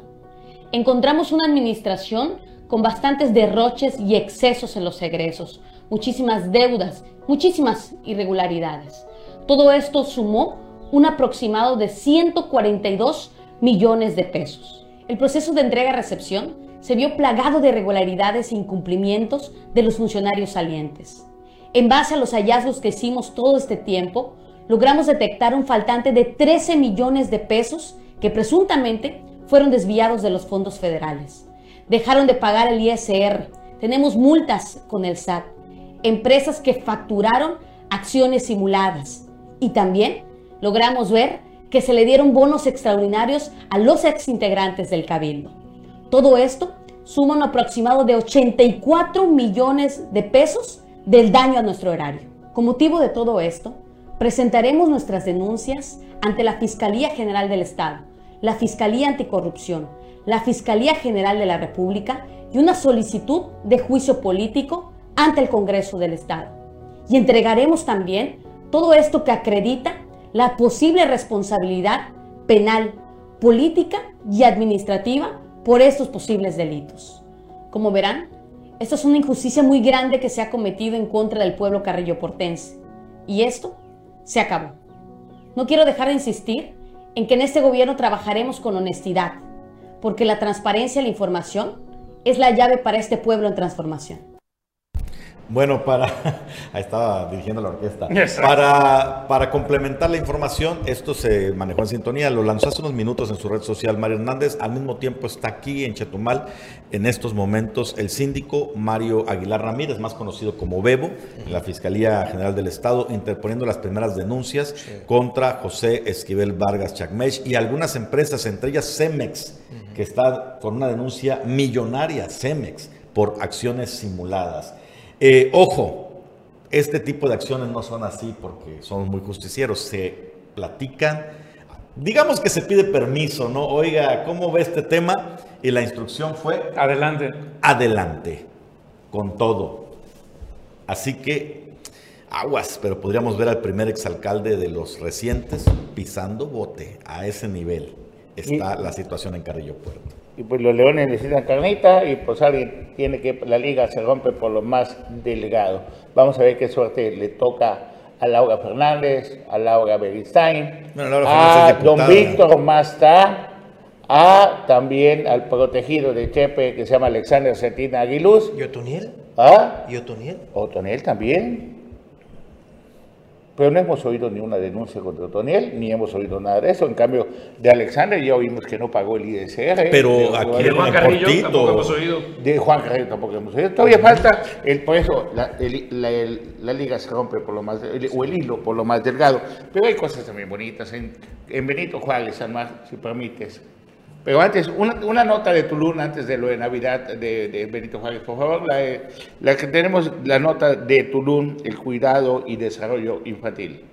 Encontramos una administración con bastantes derroches y excesos en los egresos, muchísimas deudas, muchísimas irregularidades. Todo esto sumó un aproximado de 142 millones de pesos. El proceso de entrega-recepción se vio plagado de irregularidades e incumplimientos de los funcionarios salientes. En base a los hallazgos que hicimos todo este tiempo, logramos detectar un faltante de 13 millones de pesos que presuntamente fueron desviados de los fondos federales. Dejaron de pagar el ISR, tenemos multas con el SAT, empresas que facturaron acciones simuladas y también logramos ver que se le dieron bonos extraordinarios a los exintegrantes del Cabildo. Todo esto suma un aproximado de 84 millones de pesos del daño a nuestro erario. Con motivo de todo esto, presentaremos nuestras denuncias ante la Fiscalía General del Estado, la Fiscalía Anticorrupción, la Fiscalía General de la República y una solicitud de juicio político ante el Congreso del Estado. Y entregaremos también todo esto que acredita la posible responsabilidad penal, política y administrativa por estos posibles delitos. Como verán, esto es una injusticia muy grande que se ha cometido en contra del pueblo carrillo portense. Y esto se acabó. No quiero dejar de insistir en que en este gobierno trabajaremos con honestidad, porque la transparencia y la información es la llave para este pueblo en transformación. Bueno, para. Ahí estaba dirigiendo la orquesta. Para, para complementar la información, esto se manejó en sintonía. Lo lanzó hace unos minutos en su red social Mario Hernández. Al mismo tiempo está aquí en Chetumal, en estos momentos, el síndico Mario Aguilar Ramírez, más conocido como Bebo, en la Fiscalía General del Estado, interponiendo las primeras denuncias contra José Esquivel Vargas Chacmech y algunas empresas, entre ellas Cemex, que está con una denuncia millonaria, Cemex, por acciones simuladas. Eh, ojo, este tipo de acciones no son así porque son muy justicieros, se platican, digamos que se pide permiso, ¿no? Oiga, ¿cómo ve este tema? Y la instrucción fue... Adelante. Adelante, con todo. Así que, aguas, pero podríamos ver al primer exalcalde de los recientes pisando bote a ese nivel. Está la situación en Carrillo Puerto y pues los leones necesitan carnita y pues alguien tiene que, la liga se rompe por lo más delgado. Vamos a ver qué suerte le toca a Laura Fernández, a Laura Beristain, a don Víctor Masta, a también al protegido de Chepe que se llama Alexander Cetina Aguiluz. ¿Y Otoniel? ¿Ah? ¿Y Otoniel? Otoniel también. Pero no hemos oído ni una denuncia contra Otoniel, ni hemos oído nada de eso. En cambio, de Alexander ya oímos que no pagó el IDCR. Pero de, aquí de Juan Carrillo tampoco hemos oído. De Juan Carrillo tampoco hemos oído. Todavía falta, el, por eso la, la, liga se rompe por lo más, o el hilo por lo más delgado. Pero hay cosas también bonitas. En, en Benito Juárez, San Mar, si permites, pero antes, una, nota de Tulum antes de lo de Navidad de, Benito Juárez, por favor. La, la, que tenemos la nota de Tulum, el cuidado y desarrollo infantil.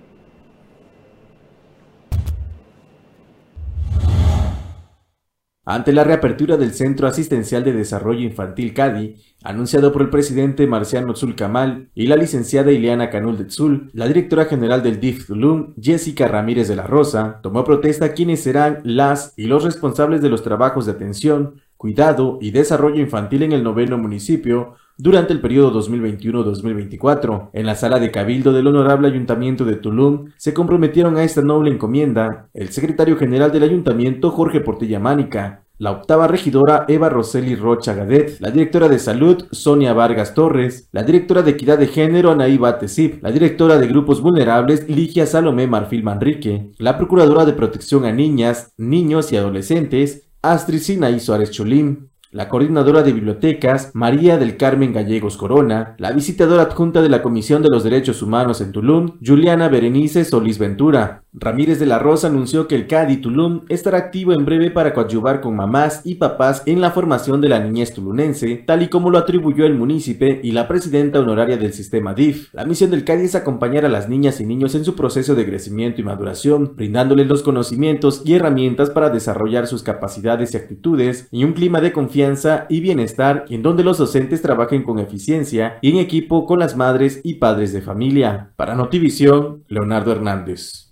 Ante la reapertura del Centro Asistencial de Desarrollo Infantil CADI, anunciado por el presidente Marciano Kamal y la licenciada Ileana Canul de Tzul, la directora general del DIF Tulum, Jessica Ramírez de la Rosa, tomó protesta quienes serán las y los responsables de los trabajos de atención, cuidado y desarrollo infantil en el noveno municipio durante el periodo 2021-2024. En la sala de cabildo del Honorable Ayuntamiento de Tulum se comprometieron a esta noble encomienda el secretario general del ayuntamiento Jorge Portilla Mánica, la octava regidora Eva Roseli Rocha Gadet, la directora de salud Sonia Vargas Torres, la directora de equidad de género Anaí Batesip, la directora de grupos vulnerables Ligia Salomé Marfil Manrique, la procuradora de protección a niñas, niños y adolescentes Astrid Sinaí Suárez Cholín, la coordinadora de bibliotecas, María del Carmen Gallegos Corona, la visitadora adjunta de la Comisión de los Derechos Humanos en Tulum, Juliana Berenice Solís Ventura. Ramírez de la Rosa anunció que el CADI Tulum estará activo en breve para coadyuvar con mamás y papás en la formación de la niñez tulunense, tal y como lo atribuyó el munícipe y la presidenta honoraria del sistema DIF. La misión del CADI es acompañar a las niñas y niños en su proceso de crecimiento y maduración, brindándoles los conocimientos y herramientas para desarrollar sus capacidades y actitudes y un clima de confianza y bienestar en donde los docentes trabajen con eficiencia y en equipo con las madres y padres de familia. Para Notivisión, Leonardo Hernández.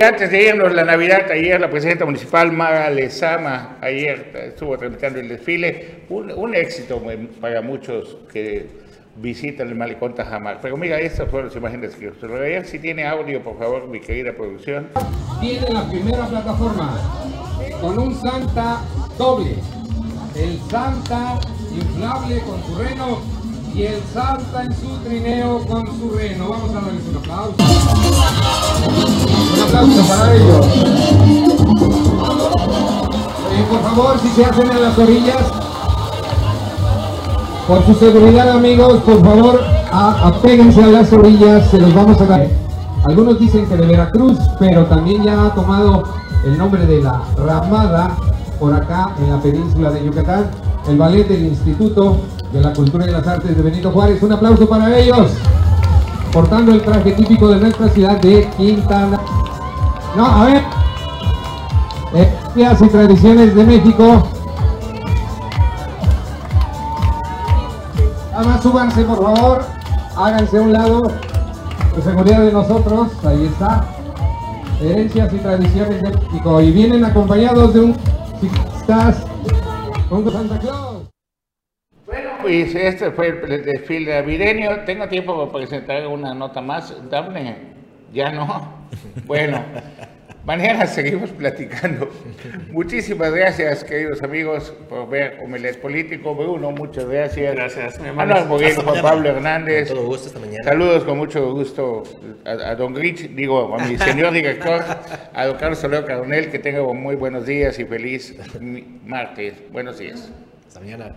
Y antes de irnos la Navidad, ayer la presidenta municipal Maga Lezama, ayer estuvo tramitando el desfile, un, un éxito para muchos que visitan el malecón Tajamar. Pero mira, estas fueron las imágenes que usted veían. Si tiene audio, por favor, mi querida producción. Tiene la primera plataforma con un Santa doble. El Santa inflable con su reno y el Santa en su trineo con su reno. Vamos a darles un aplauso. Un aplauso para ellos. Eh, por favor, si se hacen en las orillas, por su seguridad amigos, por favor, a, a las orillas, se los vamos a dar. Algunos dicen que de Veracruz, pero también ya ha tomado el nombre de la Ramada por acá en la península de Yucatán, el ballet del Instituto de la Cultura y las Artes de Benito Juárez. Un aplauso para ellos, portando el traje típico de nuestra ciudad de Quintana. No, a ver, eh, y tradiciones de México. Nada súbanse por favor, háganse a un lado, por seguridad de nosotros, ahí está. Herencias y tradiciones de México. Y vienen acompañados de un estás con Santa Claus. Bueno, pues este fue el desfile navideño. Tengo tiempo para presentar una nota más. Dame, ya no. Bueno. Mañana seguimos platicando. Muchísimas gracias, queridos amigos, por ver Omelet Político. Bruno, muchas gracias. Gracias, mi Ana Juan Pablo Hernández. Con todo gusto, esta mañana. Saludos con mucho gusto a, a don Grich, digo, a mi señor director, a don Carlos Soledad Caronel, que tenga muy buenos días y feliz martes. Buenos días. Hasta mañana.